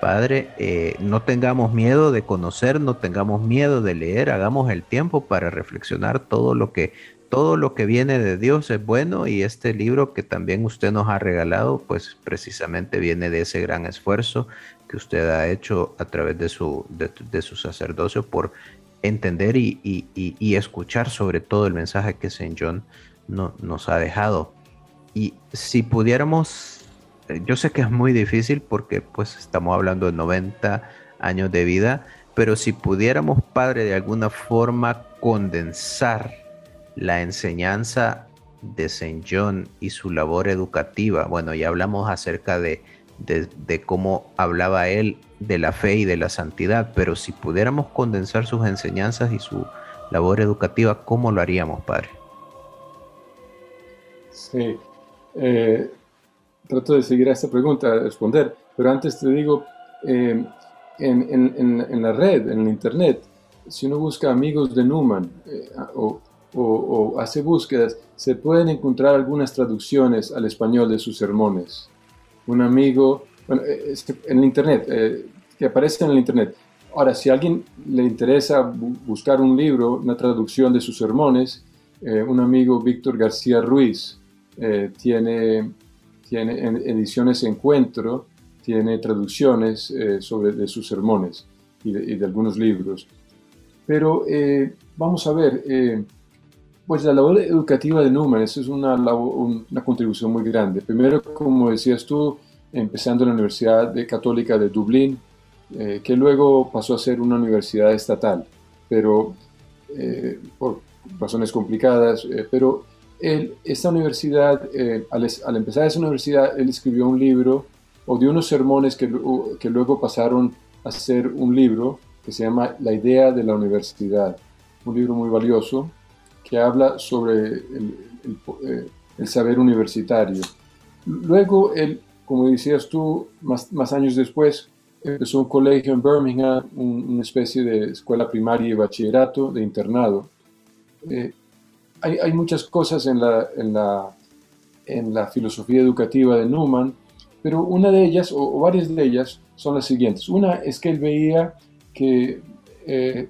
Padre, eh, no tengamos miedo de conocer, no tengamos miedo de leer, hagamos el tiempo para reflexionar todo lo que todo lo que viene de Dios es bueno y este libro que también usted nos ha regalado, pues precisamente viene de ese gran esfuerzo que usted ha hecho a través de su, de, su sacerdocio por entender y, y, escuchar sobre todo el mensaje que Saint John no, nos ha dejado. Y si pudiéramos, yo sé que es muy difícil porque pues estamos hablando de 90 años de vida, pero si pudiéramos, Padre, de alguna forma condensar la enseñanza de Saint John y su labor educativa, bueno, ya hablamos acerca de, de, cómo hablaba él de la fe y de la santidad, pero si pudiéramos condensar sus enseñanzas y su labor educativa, ¿cómo lo haríamos, Padre? Sí. Eh, trato de seguir a esta pregunta, a responder, pero antes te digo, eh, en, la red, en la internet, si uno busca amigos de Newman eh, o, hace búsquedas, se pueden encontrar algunas traducciones al español de sus sermones. Un amigo, bueno, en el internet, que aparece en el internet. Ahora, si a alguien le interesa buscar un libro, una traducción de sus sermones, un amigo Víctor García Ruiz, eh, tiene, tiene ediciones Encuentro, tiene traducciones eh, sobre de sus sermones y de, algunos libros. Pero eh, vamos a ver, pues la labor educativa de Newman es una, una contribución muy grande. Primero, como decías tú, empezando en la Universidad Católica de Dublín, que luego pasó a ser una universidad estatal, pero por razones complicadas, pero esta universidad, eh, al, empezar esa universidad, él escribió un libro o dio unos sermones que, que luego pasaron a ser un libro que se llama La idea de la universidad, un libro muy valioso que habla sobre el, el, el saber universitario. Luego, él, como decías tú, más, más años después, empezó un colegio en Birmingham, una especie de escuela primaria y bachillerato de internado. Eh, hay, hay, muchas cosas en la, en, la, en la, filosofía educativa de Newman, pero una de ellas, o, varias de ellas, son las siguientes. Una es que él veía que eh,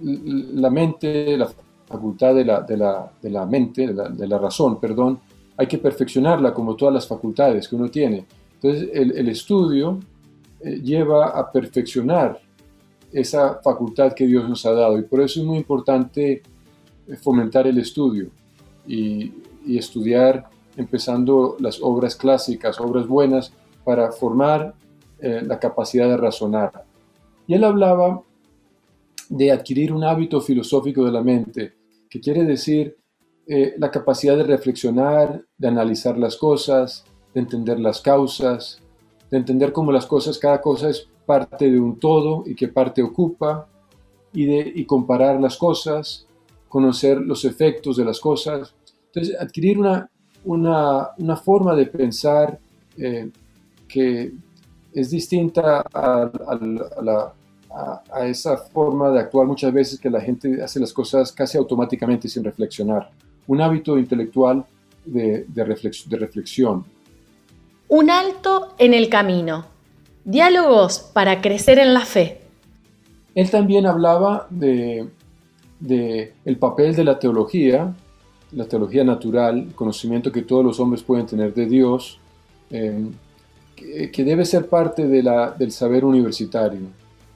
la mente, la facultad de la, de la, de la mente, de la, de la, razón, perdón, hay que perfeccionarla como todas las facultades que uno tiene. Entonces, el, el estudio eh, lleva a perfeccionar esa facultad que Dios nos ha dado y por eso es muy importante fomentar el estudio y, y estudiar empezando las obras clásicas, obras buenas, para formar eh, la capacidad de razonar. Y él hablaba de adquirir un hábito filosófico de la mente, que quiere decir eh, la capacidad de reflexionar, de analizar las cosas, de entender las causas, de entender cómo las cosas, cada cosa es parte de un todo y qué parte ocupa, y, de, y comparar las cosas, conocer los efectos de las cosas. Entonces, adquirir una, una, una forma de pensar eh, que es distinta a, a, la, a, esa forma de actuar muchas veces que la gente hace las cosas casi automáticamente sin reflexionar. Un hábito intelectual de, de, de reflexión. Un alto en el camino. Diálogos para crecer en la fe. Él también hablaba de, de el papel de la teología, la teología natural, conocimiento que todos los hombres pueden tener de Dios, eh, que, debe ser parte de del saber universitario.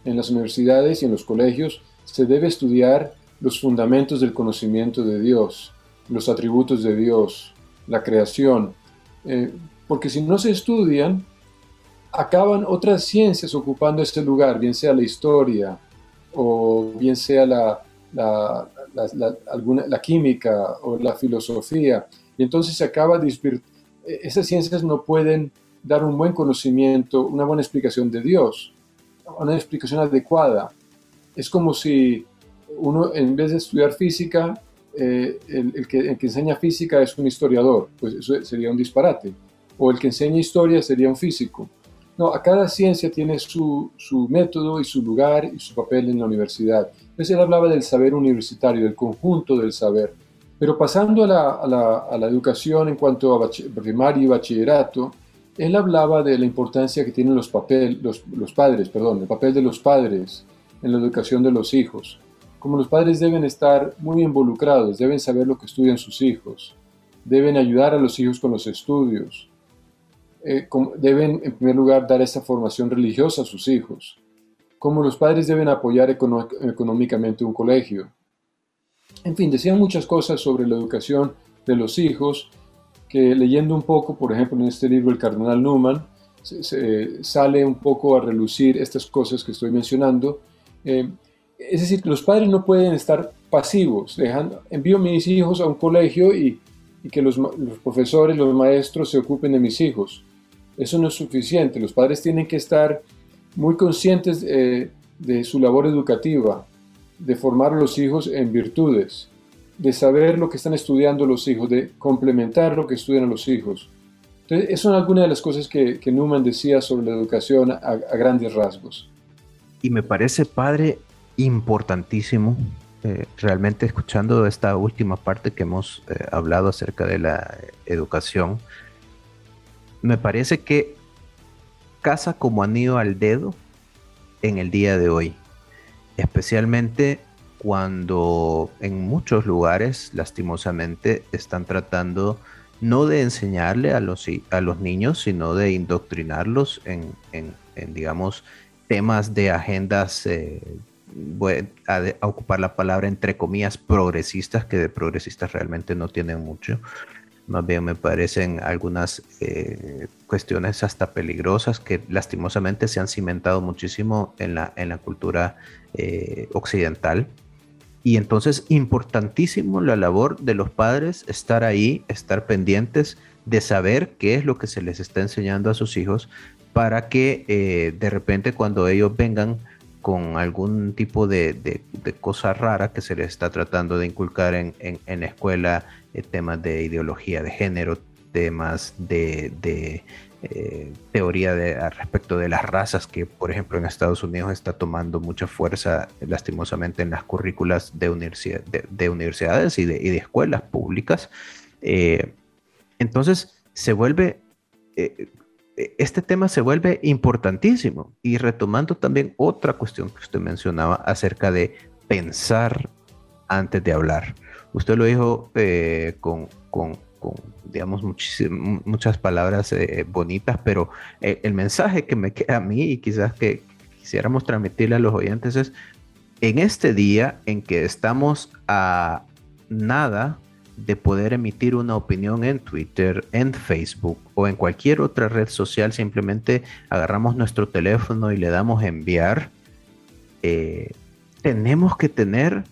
En las universidades y en los colegios se debe estudiar los fundamentos del conocimiento de Dios, los atributos de Dios, la creación, eh, porque si no se estudian, acaban otras ciencias ocupando ese lugar, bien sea la historia o bien sea la, la, alguna, la química o la filosofía, y entonces se acaba esas ciencias no pueden dar un buen conocimiento, una buena explicación de Dios una explicación adecuada. Es como si uno, en vez de estudiar física, eh, que, el, que, enseña física es un historiador, pues eso sería un disparate. O el que enseña historia sería un físico. No, a cada ciencia tiene su, su método y su lugar y su papel en la universidad. Entonces él hablaba del saber universitario, del conjunto del saber. Pero pasando a la, a la, educación en cuanto a primaria y bachillerato, él hablaba de la importancia que tienen los, papel, los, los, padres, perdón, el papel de los padres en la educación de los hijos. Como los padres deben estar muy involucrados, deben saber lo que estudian sus hijos, deben ayudar a los hijos con los estudios, eh, deben en primer lugar dar esa formación religiosa a sus hijos, como los padres deben apoyar económicamente un colegio. En fin, decían muchas cosas sobre la educación de los hijos que leyendo un poco, por ejemplo, en este libro El Cardenal Newman, se, sale un poco a relucir estas cosas que estoy mencionando. Eh, es decir, los padres no pueden estar pasivos, dejando, envío a mis hijos a un colegio y, y que los, los, profesores, los maestros se ocupen de mis hijos. Eso no es suficiente, los padres tienen que estar muy conscientes eh, de su labor educativa, de formar a los hijos en virtudes de saber lo que están estudiando los hijos, de complementar lo que estudian los hijos. Entonces, son algunas de las cosas que, que Newman decía sobre la educación a, grandes rasgos. Y me parece, padre, importantísimo, eh, realmente escuchando esta última parte que hemos eh, hablado acerca de la educación, me parece que casa como anillo al dedo en el día de hoy, especialmente cuando en muchos lugares, lastimosamente, están tratando no de enseñarle a los, a los niños, sino de indoctrinarlos en, digamos, temas de agendas, eh, voy a, ocupar la palabra entre comillas, progresistas, que de progresistas realmente no tienen mucho. Más bien me parecen algunas eh, cuestiones hasta peligrosas que lastimosamente se han cimentado muchísimo en la, en la cultura eh, occidental. Y entonces, importantísimo la labor de los padres, estar ahí, estar pendientes de saber qué es lo que se les está enseñando a sus hijos para que eh, de repente cuando ellos vengan con algún tipo de, cosa rara que se les está tratando de inculcar en, la escuela, eh, temas de ideología de género, temas de, eh, teoría de, respecto de las razas, que por ejemplo en Estados Unidos está tomando mucha fuerza lastimosamente en las currículas de, de, universidades y de, escuelas públicas. Eh, entonces se vuelve este tema se vuelve importantísimo. Y retomando también otra cuestión que usted mencionaba acerca de pensar antes de hablar. Usted lo dijo eh, con, digamos, muchas palabras eh, bonitas, pero eh, el mensaje que me queda a mí y quizás que quisiéramos transmitirle a los oyentes es, en este día en que estamos a nada de poder emitir una opinión en Twitter, en Facebook o en cualquier otra red social, simplemente agarramos nuestro teléfono y le damos enviar, eh, tenemos que tener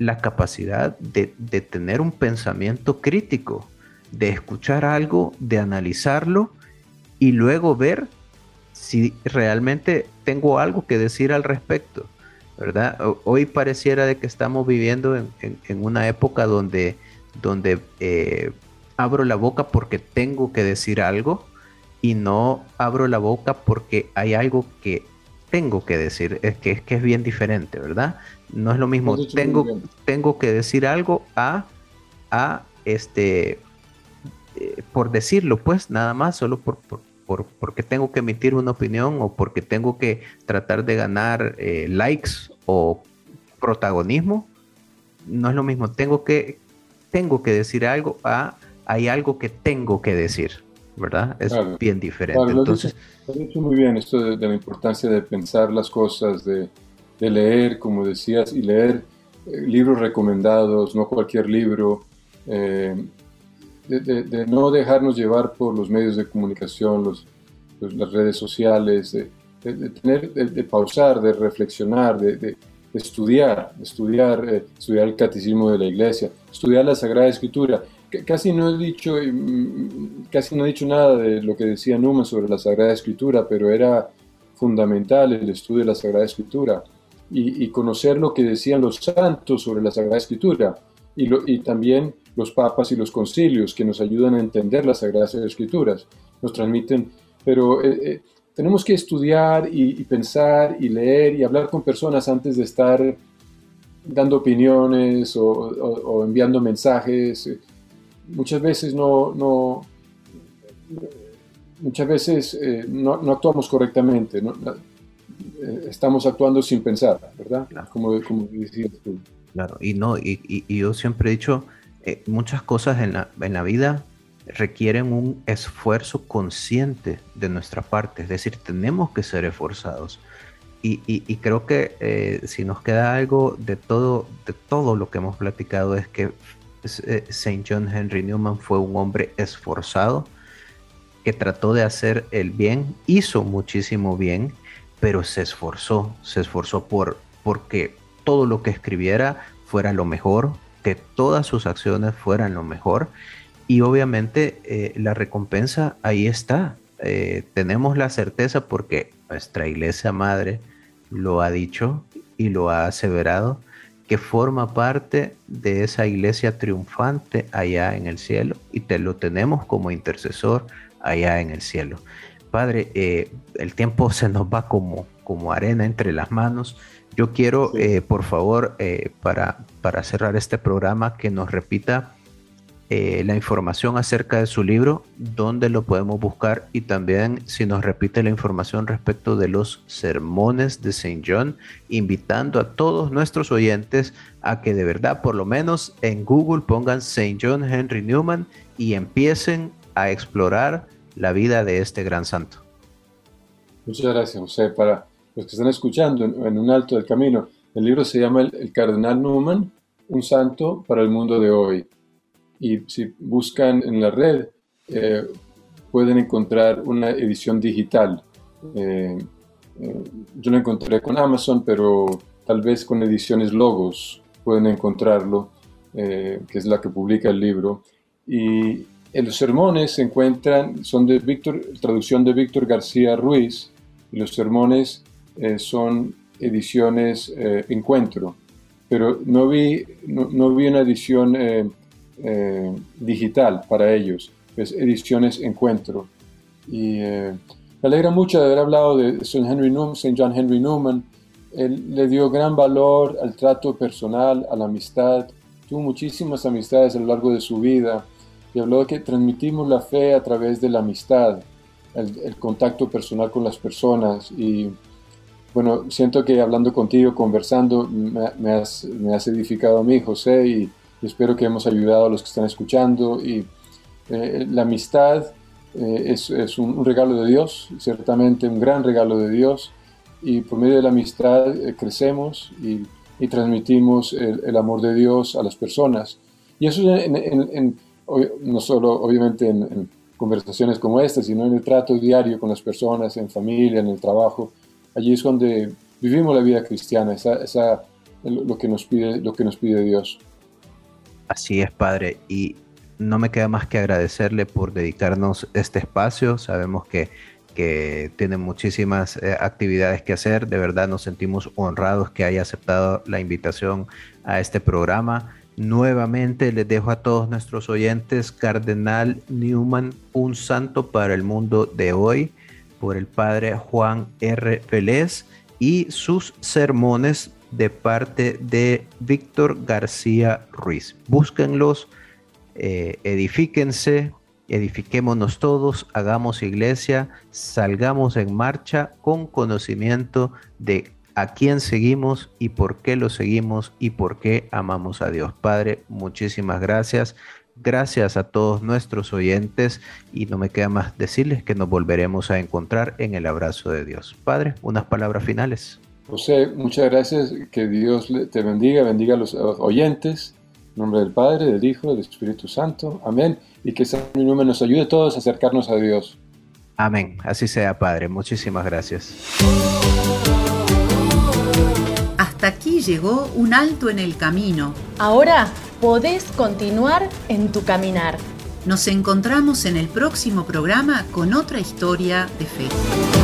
la capacidad de, tener un pensamiento crítico, de escuchar algo, de analizarlo y luego ver si realmente tengo algo que decir al respecto. ¿verdad? Hoy pareciera de que estamos viviendo en, en una época donde donde eh, abro la boca porque tengo que decir algo y no abro la boca porque hay algo que tengo que decir, es que es, que es bien diferente, ¿verdad? No es lo mismo, tengo, tengo que decir algo a, a este, eh, por decirlo, pues nada más, solo por, por, porque tengo que emitir una opinión o porque tengo que tratar de ganar eh, likes o protagonismo, no es lo mismo, tengo que, tengo que decir algo a hay algo que tengo que decir, ¿verdad? Es bien diferente. Entonces, has dicho muy bien esto de, la importancia de pensar las cosas, de, leer, como decías, y leer eh, libros recomendados, no cualquier libro, eh, de, no dejarnos llevar por los medios de comunicación, los, las redes sociales, de, tener, de, pausar, de reflexionar, de, estudiar, estudiar, eh, estudiar el catecismo de la iglesia, estudiar la Sagrada Escritura. Casi no he dicho, mm, casi no he dicho nada de lo que decía Numa sobre la Sagrada Escritura, pero era fundamental el estudio de la Sagrada Escritura y, conocer lo que decían los santos sobre la Sagrada Escritura y, también los papas y los concilios que nos ayudan a entender las Sagradas Escrituras, nos transmiten, pero eh, eh, tenemos que estudiar y, pensar y leer y hablar con personas antes de estar dando opiniones o, enviando mensajes. Muchas veces no, no muchas veces eh, no, actuamos correctamente, eh, estamos actuando sin pensar, ¿verdad? Como, como decías tú. Claro, y no, y, yo siempre he dicho, eh, muchas cosas en la, en la vida requieren un esfuerzo consciente de nuestra parte, es decir, tenemos que ser esforzados. Y, creo que eh, si nos queda algo de todo, de todo lo que hemos platicado es que eh, Saint John Henry Newman fue un hombre esforzado que trató de hacer el bien, hizo muchísimo bien, pero se esforzó, se esforzó por porque todo lo que escribiera fuera lo mejor, que todas sus acciones fueran lo mejor y obviamente eh, la recompensa ahí está. Eh, tenemos la certeza porque nuestra iglesia madre lo ha dicho y lo ha aseverado, que forma parte de esa iglesia triunfante allá en el cielo y te lo tenemos como intercesor allá en el cielo. Padre, eh, el tiempo se nos va como, como arena entre las manos. Yo quiero, por favor, para, para cerrar este programa, que nos repita eh, la información acerca de su libro, dónde lo podemos buscar y también si nos repite la información respecto de los sermones de Saint John, invitando a todos nuestros oyentes a que de verdad por lo menos en Google pongan Saint John Henry Newman y empiecen a explorar la vida de este gran santo. Muchas gracias, José. Para los que están escuchando en, un alto del camino, el libro se llama el Cardenal Newman, un santo para el mundo de hoy y si buscan en la red eh, pueden encontrar una edición digital. Eh, eh, yo la encontré con Amazon, pero tal vez con ediciones Logos pueden encontrarlo, que es la que publica el libro. Y los sermones se encuentran, son de Víctor, traducción de Víctor García Ruiz, los sermones son ediciones Encuentro, pero no vi, no, vi una edición digital para ellos, es ediciones Encuentro. Y me alegra mucho de haber hablado de St. Henry Newman, John Henry Newman. Él le dio gran valor al trato personal, a la amistad. Tuvo muchísimas amistades a lo largo de su vida y habló de que transmitimos la fe a través de la amistad, el, contacto personal con las personas. Y bueno, siento que hablando contigo, conversando, me, has, edificado a mí, José, y, espero que hemos ayudado a los que están escuchando. Y eh, la amistad eh, es, un, regalo de Dios, ciertamente un gran regalo de Dios, y por medio de la amistad eh, crecemos y, transmitimos el, amor de Dios a las personas. Y eso no solo obviamente en, conversaciones como esta, sino en el trato diario con las personas, en familia, en el trabajo. Allí es donde vivimos la vida cristiana, esa, esa, lo, que nos pide, lo que nos pide Dios. Así es, Padre. Y no me queda más que agradecerle por dedicarnos este espacio. Sabemos que, que tiene muchísimas eh, actividades que hacer. De verdad nos sentimos honrados que haya aceptado la invitación a este programa. Nuevamente les dejo a todos nuestros oyentes Cardenal Newman, un santo para el mundo de hoy, por el padre Juan R. Vélez y sus sermones de parte de Víctor García Ruiz. Búsquenlos eh, edifíquense, edifiquémonos todos, hagamos iglesia, salgamos en marcha con conocimiento de a quién seguimos y por qué lo seguimos y por qué amamos a Dios. Padre, muchísimas gracias. Gracias a todos nuestros oyentes y no me queda más decirles que nos volveremos a encontrar en el abrazo de Dios. Padre, unas palabras finales. José, muchas gracias. Que Dios te bendiga, bendiga a los oyentes en nombre del Padre, del Hijo, del Espíritu Santo. Amén. Y que San Número nos ayude a todos a acercarnos a Dios. Amén. Así sea, Padre. Muchísimas gracias. Hasta aquí llegó un alto en el camino. Ahora podés continuar en tu caminar. Nos encontramos en el próximo programa con otra historia de fe.